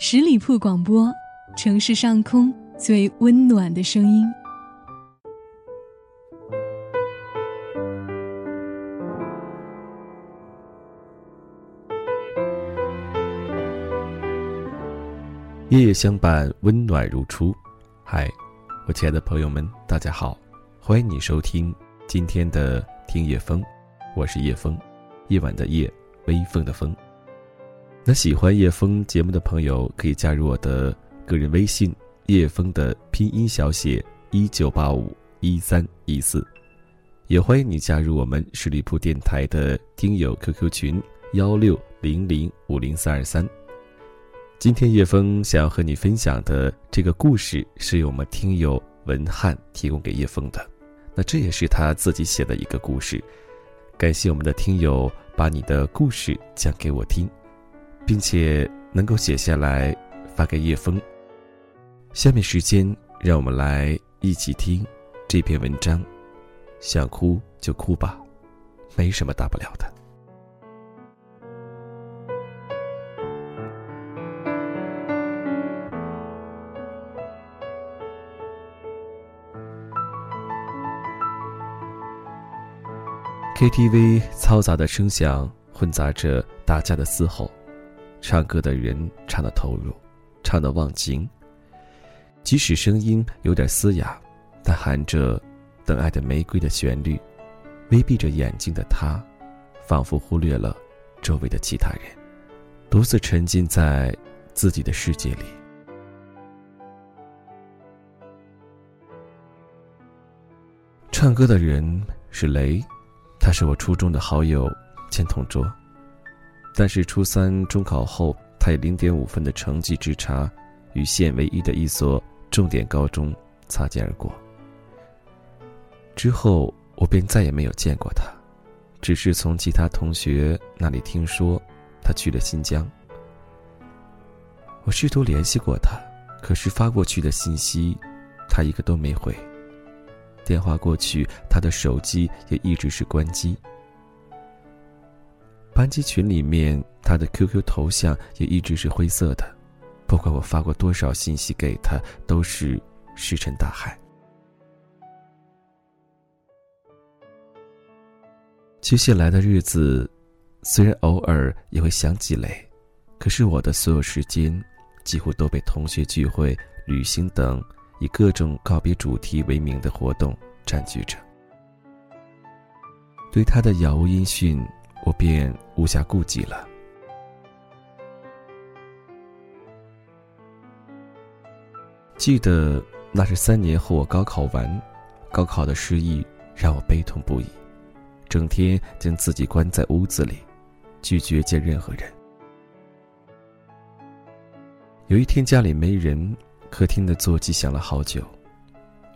十里铺广播，城市上空最温暖的声音。夜夜相伴，温暖如初。嗨，我亲爱的朋友们，大家好，欢迎你收听今天的听夜风，我是叶风，夜晚的夜，微风的风。那喜欢叶枫节目的朋友，可以加入我的个人微信“叶枫”的拼音小写一九八五一三一四，也欢迎你加入我们十里铺电台的听友 QQ 群幺六零零五零三二三。今天叶枫想要和你分享的这个故事，是由我们听友文翰提供给叶枫的，那这也是他自己写的一个故事。感谢我们的听友把你的故事讲给我听。并且能够写下来发给叶枫。下面时间，让我们来一起听这篇文章。想哭就哭吧，没什么大不了的。KTV 嘈杂的声响混杂着大家的嘶吼。唱歌的人唱的投入，唱的忘情。即使声音有点嘶哑，但含着“等爱的玫瑰”的旋律，微闭着眼睛的他，仿佛忽略了周围的其他人，独自沉浸在自己的世界里。唱歌的人是雷，他是我初中的好友兼同桌。但是初三中考后，他以零点五分的成绩之差，与县唯一的一所重点高中擦肩而过。之后我便再也没有见过他，只是从其他同学那里听说，他去了新疆。我试图联系过他，可是发过去的信息，他一个都没回。电话过去，他的手机也一直是关机。班级群里面，他的 QQ 头像也一直是灰色的，不管我发过多少信息给他，都是石沉大海。接下来的日子，虽然偶尔也会想起雷，可是我的所有时间，几乎都被同学聚会、旅行等以各种告别主题为名的活动占据着。对他的杳无音讯。我便无暇顾及了。记得那是三年后，我高考完，高考的失意让我悲痛不已，整天将自己关在屋子里，拒绝见任何人。有一天家里没人，客厅的座机响了好久，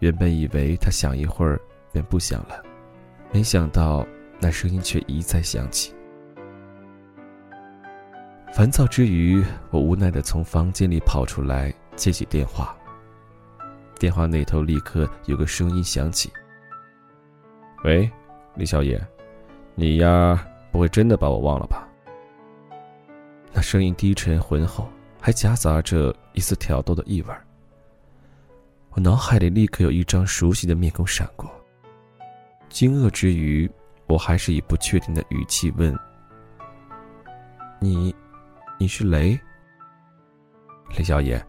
原本以为它响一会儿便不响了，没想到。那声音却一再响起。烦躁之余，我无奈的从房间里跑出来，接起电话。电话那头立刻有个声音响起：“喂，李小野，你呀，不会真的把我忘了吧？”那声音低沉浑厚，还夹杂着一丝挑逗的意味我脑海里立刻有一张熟悉的面孔闪过，惊愕之余。我还是以不确定的语气问：“你，你是雷？雷小野，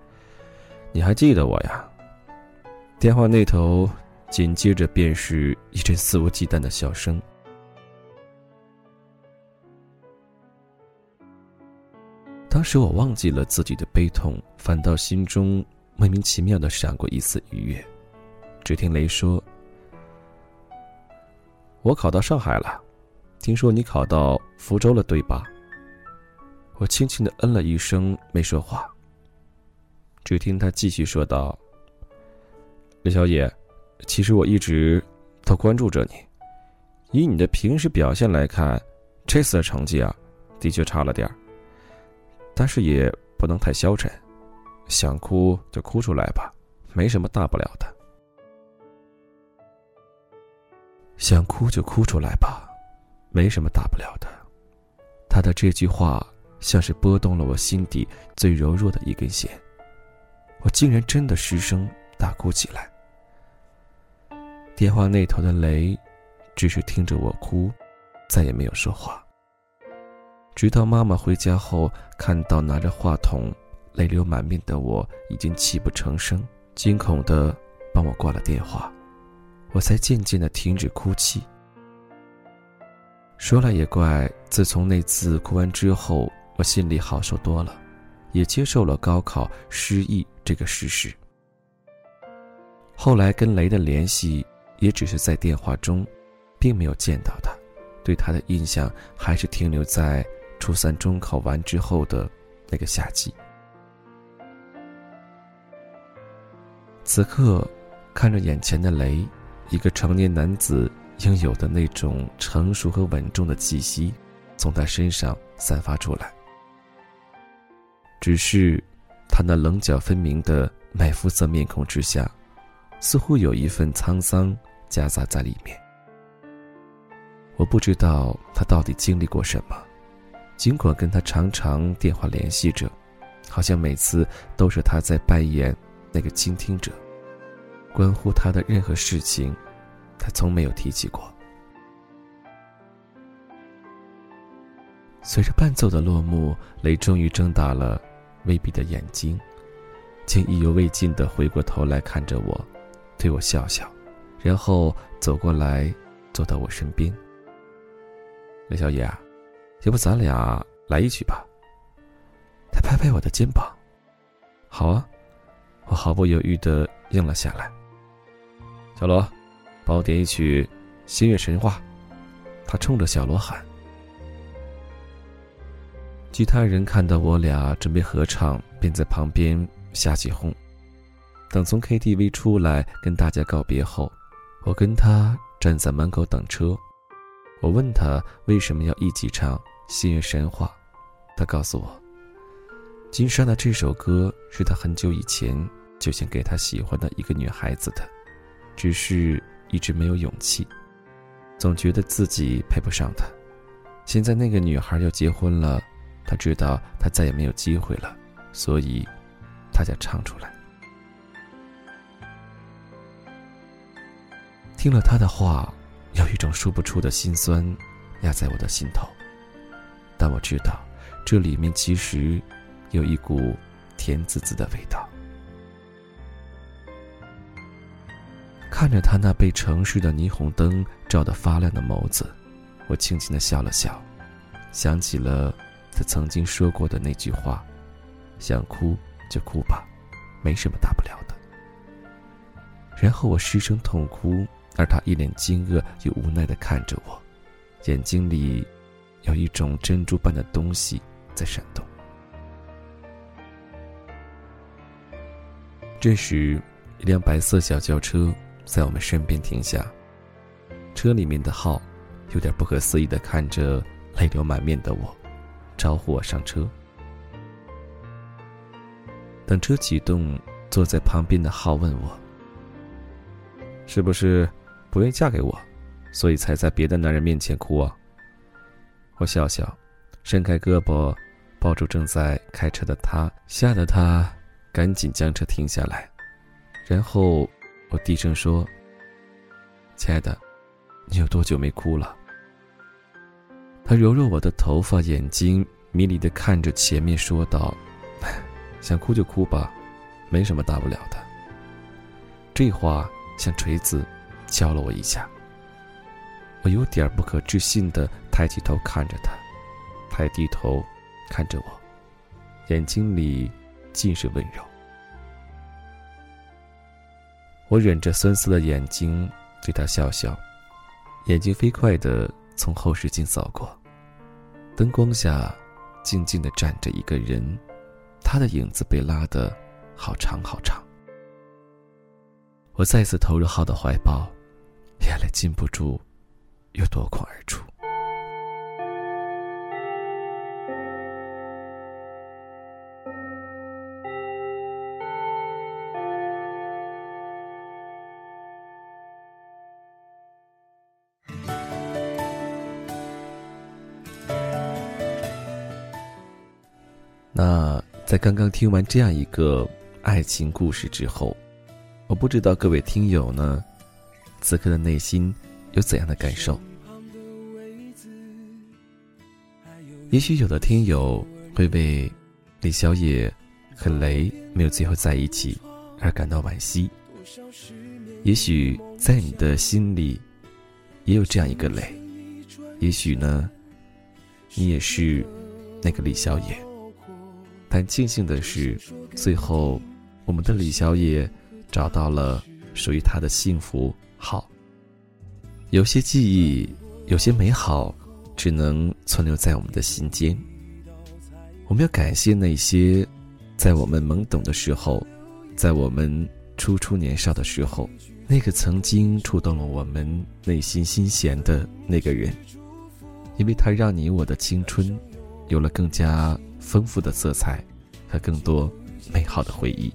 你还记得我呀？”电话那头紧接着便是一阵肆无忌惮的笑声。当时我忘记了自己的悲痛，反倒心中莫名其妙的闪过一丝愉悦。只听雷说。我考到上海了，听说你考到福州了，对吧？我轻轻的嗯了一声，没说话。只听他继续说道：“李小姐，其实我一直都关注着你。以你的平时表现来看，这次的成绩啊，的确差了点儿。但是也不能太消沉，想哭就哭出来吧，没什么大不了的。”想哭就哭出来吧，没什么大不了的。他的这句话像是拨动了我心底最柔弱的一根弦，我竟然真的失声大哭起来。电话那头的雷，只是听着我哭，再也没有说话。直到妈妈回家后，看到拿着话筒、泪流满面的我，已经泣不成声，惊恐的帮我挂了电话，我才渐渐的停止哭泣。说来也怪，自从那次哭完之后，我心里好受多了，也接受了高考失忆这个事实。后来跟雷的联系，也只是在电话中，并没有见到他，对他的印象还是停留在。初三中考完之后的那个夏季，此刻看着眼前的雷，一个成年男子应有的那种成熟和稳重的气息，从他身上散发出来。只是，他那棱角分明的麦肤色面孔之下，似乎有一份沧桑夹杂在里面。我不知道他到底经历过什么。尽管跟他常常电话联系着，好像每次都是他在扮演那个倾听者，关乎他的任何事情，他从没有提起过。随着伴奏的落幕，雷终于睁大了微闭的眼睛，竟意犹未尽的回过头来看着我，对我笑笑，然后走过来，坐到我身边。雷小野。要不咱俩来一曲吧。他拍拍我的肩膀，好啊，我毫不犹豫的应了下来。小罗，帮我点一曲《星月神话》。他冲着小罗喊。其他人看到我俩准备合唱，便在旁边瞎起哄。等从 KTV 出来跟大家告别后，我跟他站在门口等车。我问他为什么要一起唱《星月神话》，他告诉我，金山的这首歌是他很久以前就想给他喜欢的一个女孩子的，只是一直没有勇气，总觉得自己配不上她。现在那个女孩要结婚了，他知道他再也没有机会了，所以，他想唱出来。听了他的话。有一种说不出的心酸，压在我的心头。但我知道，这里面其实有一股甜滋滋的味道。看着他那被城市的霓虹灯照得发亮的眸子，我轻轻的笑了笑，想起了他曾经说过的那句话：“想哭就哭吧，没什么大不了的。”然后我失声痛哭。而他一脸惊愕又无奈的看着我，眼睛里有一种珍珠般的东西在闪动。这时，一辆白色小轿车在我们身边停下，车里面的浩有点不可思议的看着泪流满面的我，招呼我上车。等车启动，坐在旁边的浩问我：“是不是？”不愿意嫁给我，所以才在别的男人面前哭啊。我笑笑，伸开胳膊，抱住正在开车的他，吓得他赶紧将车停下来。然后我低声说：“亲爱的，你有多久没哭了？”他揉揉我的头发，眼睛迷离的看着前面，说道：“ 想哭就哭吧，没什么大不了的。”这话像锤子。敲了我一下，我有点不可置信的抬起头看着他，他也低头看着我，眼睛里尽是温柔。我忍着酸涩的眼睛对他笑笑，眼睛飞快的从后视镜扫过，灯光下静静的站着一个人，他的影子被拉得好长好长。我再次投入浩的怀抱。眼泪禁不住，又夺眶而出。在刚刚听完这样一个爱情故事之后，我不知道各位听友呢，此刻的内心有怎样的感受？也许有的听友会为李小野和雷没有最后在一起而感到惋惜。也许在你的心里，也有这样一个雷。也许呢，你也是那个李小野。但庆幸的是，最后我们的李小野找到了属于他的幸福。好，有些记忆，有些美好，只能存留在我们的心间。我们要感谢那些在我们懵懂的时候，在我们。初出年少的时候，那个曾经触动了我们内心心弦的那个人，因为他让你我的青春有了更加丰富的色彩和更多美好的回忆。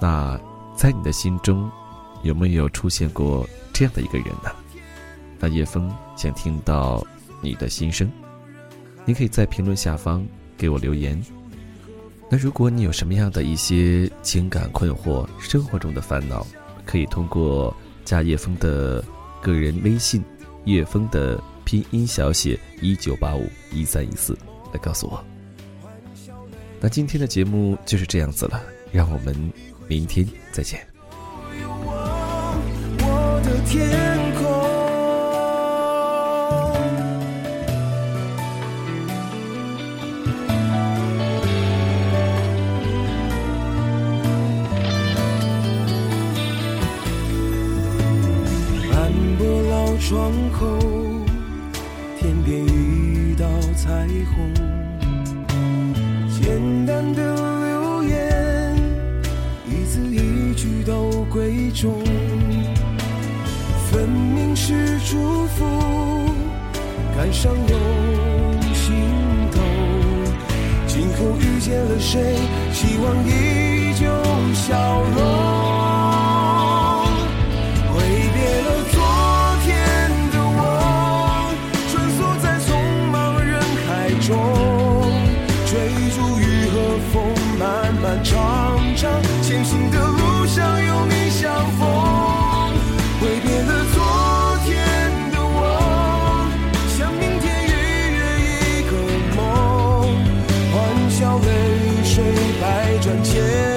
那在你的心中，有没有出现过这样的一个人呢？那叶枫想听到你的心声，你可以在评论下方给我留言。那如果你有什么样的一些情感困惑、生活中的烦恼，可以通过加叶枫的个人微信“叶枫”的拼音小写一九八五一三一四来告诉我。那今天的节目就是这样子了，让我们明天再见。窗口，天边一道彩虹。简单的留言，一字一句都贵重。分明是祝福，感伤又心头。今后遇见了谁，希望一转千。